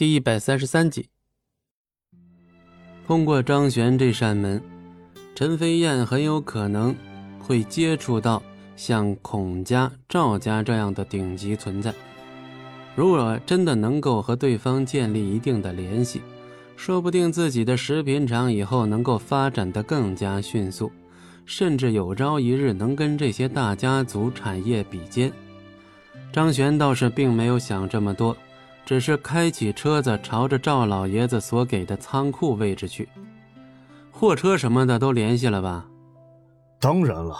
第一百三十三集，通过张璇这扇门，陈飞燕很有可能会接触到像孔家、赵家这样的顶级存在。如果真的能够和对方建立一定的联系，说不定自己的食品厂以后能够发展的更加迅速，甚至有朝一日能跟这些大家族产业比肩。张璇倒是并没有想这么多。只是开起车子，朝着赵老爷子所给的仓库位置去。货车什么的都联系了吧？当然了，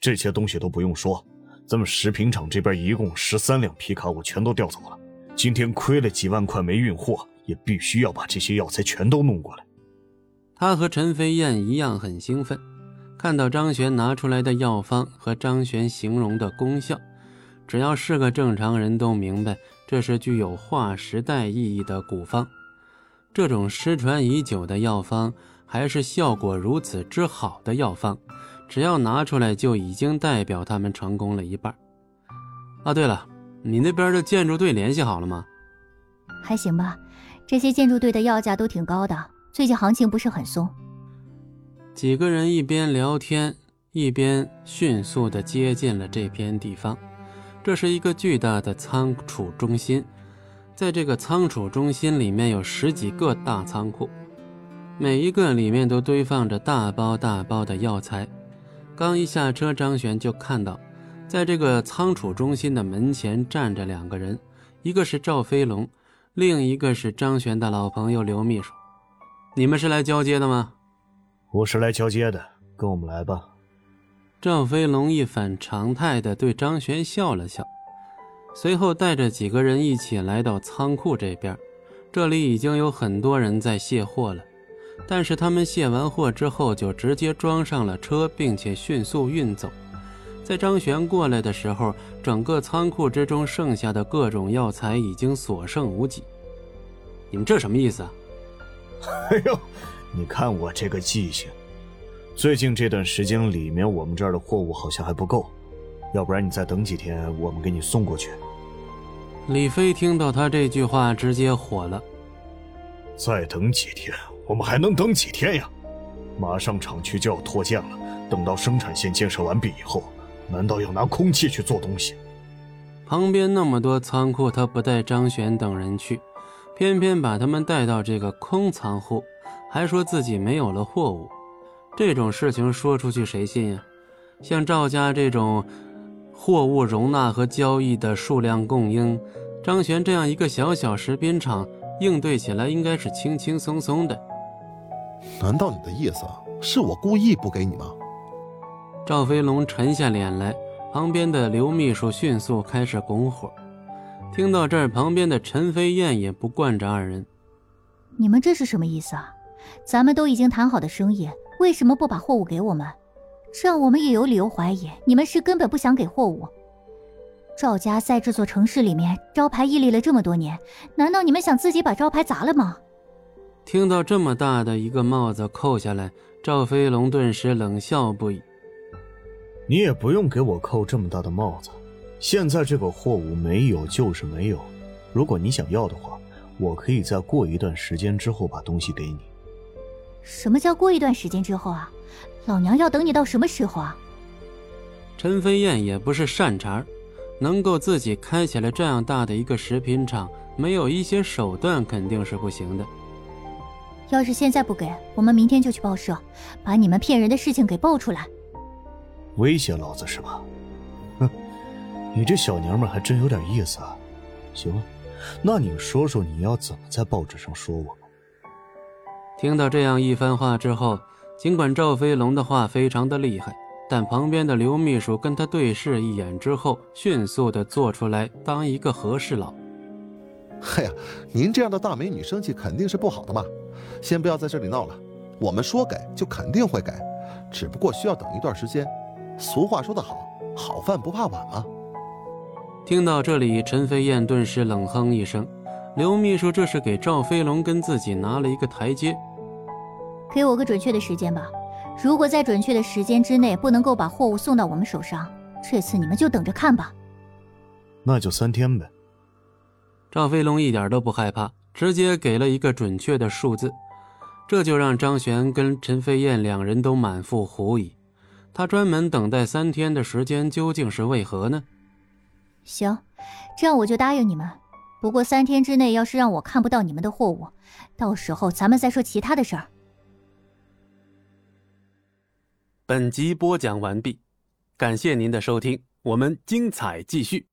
这些东西都不用说。咱们食品厂这边一共十三辆皮卡，我全都调走了。今天亏了几万块没运货，也必须要把这些药材全都弄过来。他和陈飞燕一样很兴奋，看到张璇拿出来的药方和张璇形容的功效。只要是个正常人都明白，这是具有划时代意义的古方。这种失传已久的药方，还是效果如此之好的药方，只要拿出来就已经代表他们成功了一半。啊，对了，你那边的建筑队联系好了吗？还行吧，这些建筑队的药价都挺高的，最近行情不是很松。几个人一边聊天，一边迅速地接近了这片地方。这是一个巨大的仓储中心，在这个仓储中心里面有十几个大仓库，每一个里面都堆放着大包大包的药材。刚一下车，张璇就看到，在这个仓储中心的门前站着两个人，一个是赵飞龙，另一个是张璇的老朋友刘秘书。你们是来交接的吗？我是来交接的，跟我们来吧。赵飞龙一反常态地对张璇笑了笑，随后带着几个人一起来到仓库这边。这里已经有很多人在卸货了，但是他们卸完货之后就直接装上了车，并且迅速运走。在张璇过来的时候，整个仓库之中剩下的各种药材已经所剩无几。你们这什么意思啊？哎呦，你看我这个记性！最近这段时间里面，我们这儿的货物好像还不够，要不然你再等几天，我们给你送过去。李飞听到他这句话，直接火了。再等几天？我们还能等几天呀？马上厂区就要脱建了，等到生产线建设完毕以后，难道要拿空气去做东西？旁边那么多仓库，他不带张璇等人去，偏偏把他们带到这个空仓库，还说自己没有了货物。这种事情说出去谁信呀？像赵家这种货物容纳和交易的数量供应，张璇这样一个小小食品厂应对起来应该是轻轻松松的。难道你的意思是我故意不给你吗？赵飞龙沉下脸来，旁边的刘秘书迅速开始拱火。听到这儿，旁边的陈飞燕也不惯着二人：“你们这是什么意思啊？咱们都已经谈好的生意。”为什么不把货物给我们？这样我们也有理由怀疑你们是根本不想给货物。赵家在这座城市里面招牌屹立了这么多年，难道你们想自己把招牌砸了吗？听到这么大的一个帽子扣下来，赵飞龙顿时冷笑不已。你也不用给我扣这么大的帽子。现在这个货物没有就是没有，如果你想要的话，我可以在过一段时间之后把东西给你。什么叫过一段时间之后啊？老娘要等你到什么时候啊？陈飞燕也不是善茬，能够自己开起来这样大的一个食品厂，没有一些手段肯定是不行的。要是现在不给，我们明天就去报社，把你们骗人的事情给爆出来。威胁老子是吧？哼，你这小娘们还真有点意思啊。行了，那你说说你要怎么在报纸上说我？听到这样一番话之后，尽管赵飞龙的话非常的厉害，但旁边的刘秘书跟他对视一眼之后，迅速的做出来当一个和事佬。哎呀，您这样的大美女生气肯定是不好的嘛！先不要在这里闹了，我们说改就肯定会改，只不过需要等一段时间。俗话说得好，好饭不怕晚嘛。听到这里，陈飞燕顿时冷哼一声。刘秘书这是给赵飞龙跟自己拿了一个台阶，给我个准确的时间吧。如果在准确的时间之内不能够把货物送到我们手上，这次你们就等着看吧。那就三天呗。赵飞龙一点都不害怕，直接给了一个准确的数字，这就让张璇跟陈飞燕两人都满腹狐疑。他专门等待三天的时间究竟是为何呢？行，这样我就答应你们。不过三天之内要是让我看不到你们的货物，到时候咱们再说其他的事儿。本集播讲完毕，感谢您的收听，我们精彩继续。